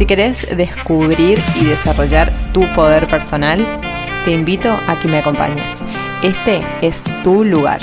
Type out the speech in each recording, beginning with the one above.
Si querés descubrir y desarrollar tu poder personal, te invito a que me acompañes. Este es tu lugar.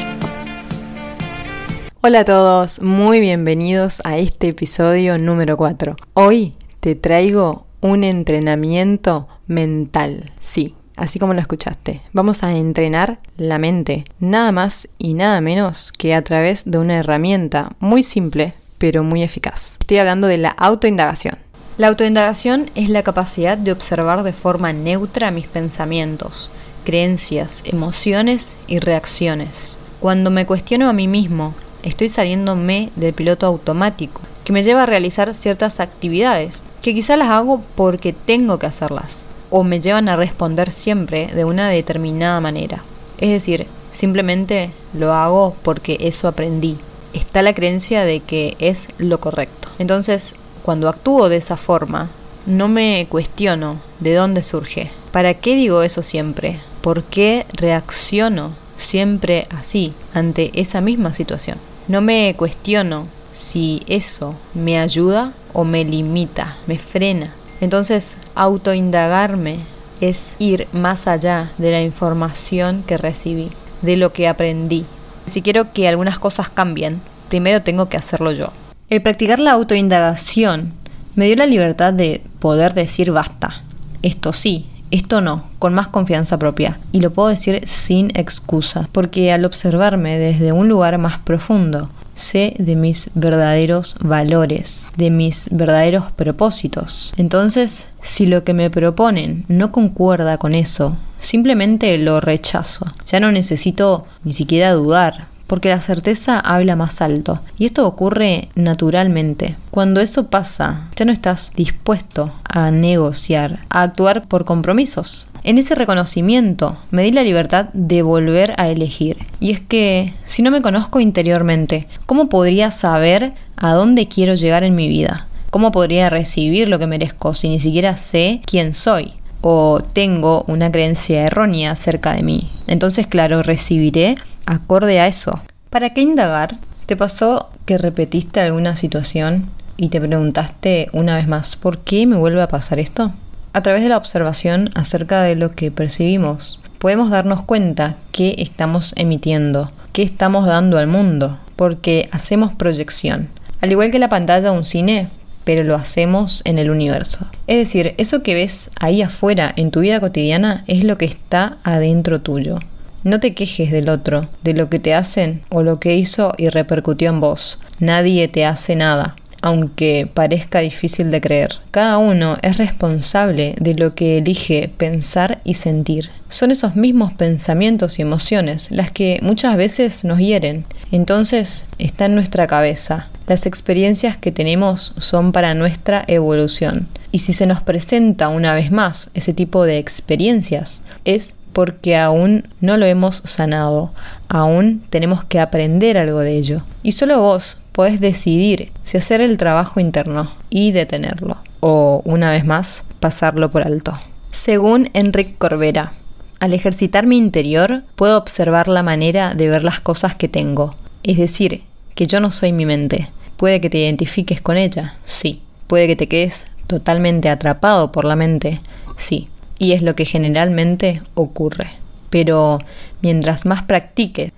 Hola a todos, muy bienvenidos a este episodio número 4. Hoy te traigo un entrenamiento mental. Sí, así como lo escuchaste. Vamos a entrenar la mente, nada más y nada menos que a través de una herramienta muy simple, pero muy eficaz. Estoy hablando de la autoindagación. La autoindagación es la capacidad de observar de forma neutra mis pensamientos, creencias, emociones y reacciones. Cuando me cuestiono a mí mismo, estoy saliéndome del piloto automático, que me lleva a realizar ciertas actividades, que quizá las hago porque tengo que hacerlas, o me llevan a responder siempre de una determinada manera. Es decir, simplemente lo hago porque eso aprendí. Está la creencia de que es lo correcto. Entonces, cuando actúo de esa forma, no me cuestiono de dónde surge. ¿Para qué digo eso siempre? ¿Por qué reacciono siempre así ante esa misma situación? No me cuestiono si eso me ayuda o me limita, me frena. Entonces, autoindagarme es ir más allá de la información que recibí, de lo que aprendí. Si quiero que algunas cosas cambien, primero tengo que hacerlo yo. El practicar la autoindagación me dio la libertad de poder decir basta. Esto sí, esto no, con más confianza propia. Y lo puedo decir sin excusa, porque al observarme desde un lugar más profundo, sé de mis verdaderos valores, de mis verdaderos propósitos. Entonces, si lo que me proponen no concuerda con eso, simplemente lo rechazo. Ya no necesito ni siquiera dudar, porque la certeza habla más alto. Y esto ocurre naturalmente. Cuando eso pasa, ya no estás dispuesto a negociar, a actuar por compromisos. En ese reconocimiento me di la libertad de volver a elegir. Y es que si no me conozco interiormente, ¿cómo podría saber a dónde quiero llegar en mi vida? ¿Cómo podría recibir lo que merezco si ni siquiera sé quién soy? o tengo una creencia errónea acerca de mí. Entonces, claro, recibiré acorde a eso. ¿Para qué indagar? ¿Te pasó que repetiste alguna situación y te preguntaste una vez más, ¿por qué me vuelve a pasar esto? A través de la observación acerca de lo que percibimos, podemos darnos cuenta qué estamos emitiendo, qué estamos dando al mundo, porque hacemos proyección. Al igual que la pantalla de un cine, pero lo hacemos en el universo. Es decir, eso que ves ahí afuera en tu vida cotidiana es lo que está adentro tuyo. No te quejes del otro, de lo que te hacen o lo que hizo y repercutió en vos. Nadie te hace nada, aunque parezca difícil de creer. Cada uno es responsable de lo que elige pensar y sentir. Son esos mismos pensamientos y emociones las que muchas veces nos hieren. Entonces está en nuestra cabeza. Las experiencias que tenemos son para nuestra evolución. Y si se nos presenta una vez más ese tipo de experiencias, es porque aún no lo hemos sanado, aún tenemos que aprender algo de ello. Y solo vos podés decidir si hacer el trabajo interno y detenerlo, o una vez más, pasarlo por alto. Según Enrique Corbera, al ejercitar mi interior puedo observar la manera de ver las cosas que tengo, es decir, que yo no soy mi mente. Puede que te identifiques con ella, sí. Puede que te quedes totalmente atrapado por la mente, sí y es lo que generalmente ocurre. Pero mientras más practique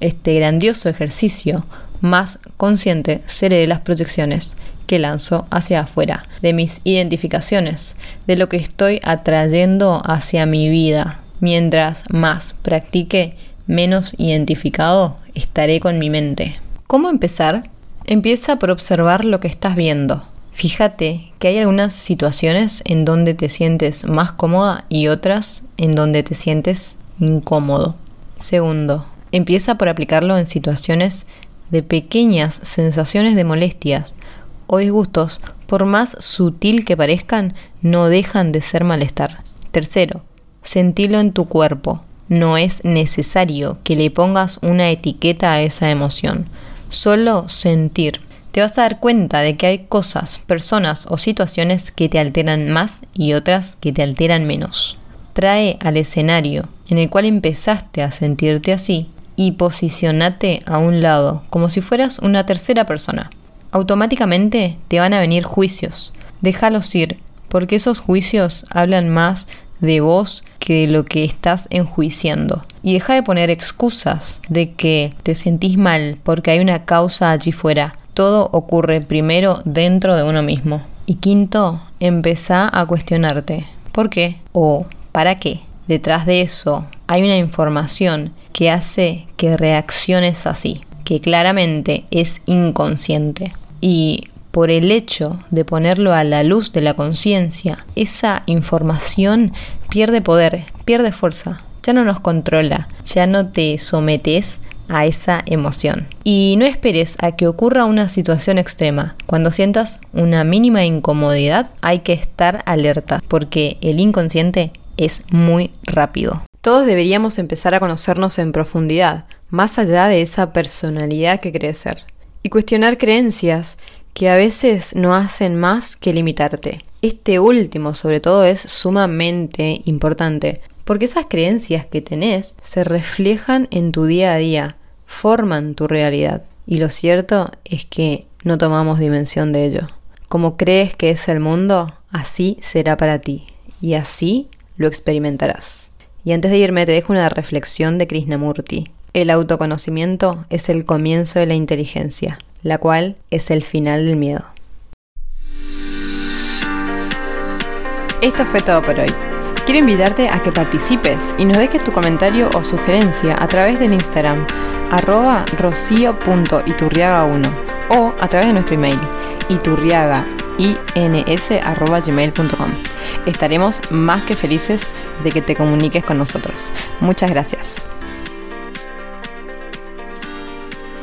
este grandioso ejercicio, más consciente seré de las proyecciones que lanzo hacia afuera, de mis identificaciones, de lo que estoy atrayendo hacia mi vida. Mientras más practique, menos identificado estaré con mi mente. ¿Cómo empezar? Empieza por observar lo que estás viendo. Fíjate que hay algunas situaciones en donde te sientes más cómoda y otras en donde te sientes incómodo. Segundo, empieza por aplicarlo en situaciones de pequeñas sensaciones de molestias o disgustos por más sutil que parezcan, no dejan de ser malestar. Tercero, sentilo en tu cuerpo. No es necesario que le pongas una etiqueta a esa emoción. Solo sentir. Te vas a dar cuenta de que hay cosas, personas o situaciones que te alteran más y otras que te alteran menos. Trae al escenario en el cual empezaste a sentirte así y posicionate a un lado, como si fueras una tercera persona. Automáticamente te van a venir juicios. Déjalos ir, porque esos juicios hablan más de vos que de lo que estás enjuiciando. Y deja de poner excusas de que te sentís mal porque hay una causa allí fuera. Todo ocurre primero dentro de uno mismo. Y quinto, empezá a cuestionarte. ¿Por qué? ¿O para qué? Detrás de eso hay una información que hace que reacciones así, que claramente es inconsciente. Y por el hecho de ponerlo a la luz de la conciencia, esa información pierde poder, pierde fuerza, ya no nos controla, ya no te sometes a esa emoción. Y no esperes a que ocurra una situación extrema. Cuando sientas una mínima incomodidad, hay que estar alerta, porque el inconsciente es muy rápido. Todos deberíamos empezar a conocernos en profundidad, más allá de esa personalidad que crees ser, y cuestionar creencias que a veces no hacen más que limitarte. Este último, sobre todo, es sumamente importante, porque esas creencias que tenés se reflejan en tu día a día, forman tu realidad, y lo cierto es que no tomamos dimensión de ello. Como crees que es el mundo, así será para ti, y así lo experimentarás. Y antes de irme te dejo una reflexión de Krishnamurti. El autoconocimiento es el comienzo de la inteligencia, la cual es el final del miedo. Esto fue todo por hoy. Quiero invitarte a que participes y nos dejes tu comentario o sugerencia a través del Instagram arroba rocio.iturriaga1 o a través de nuestro email iturriaga ins.gmail.com. Estaremos más que felices de que te comuniques con nosotros. Muchas gracias.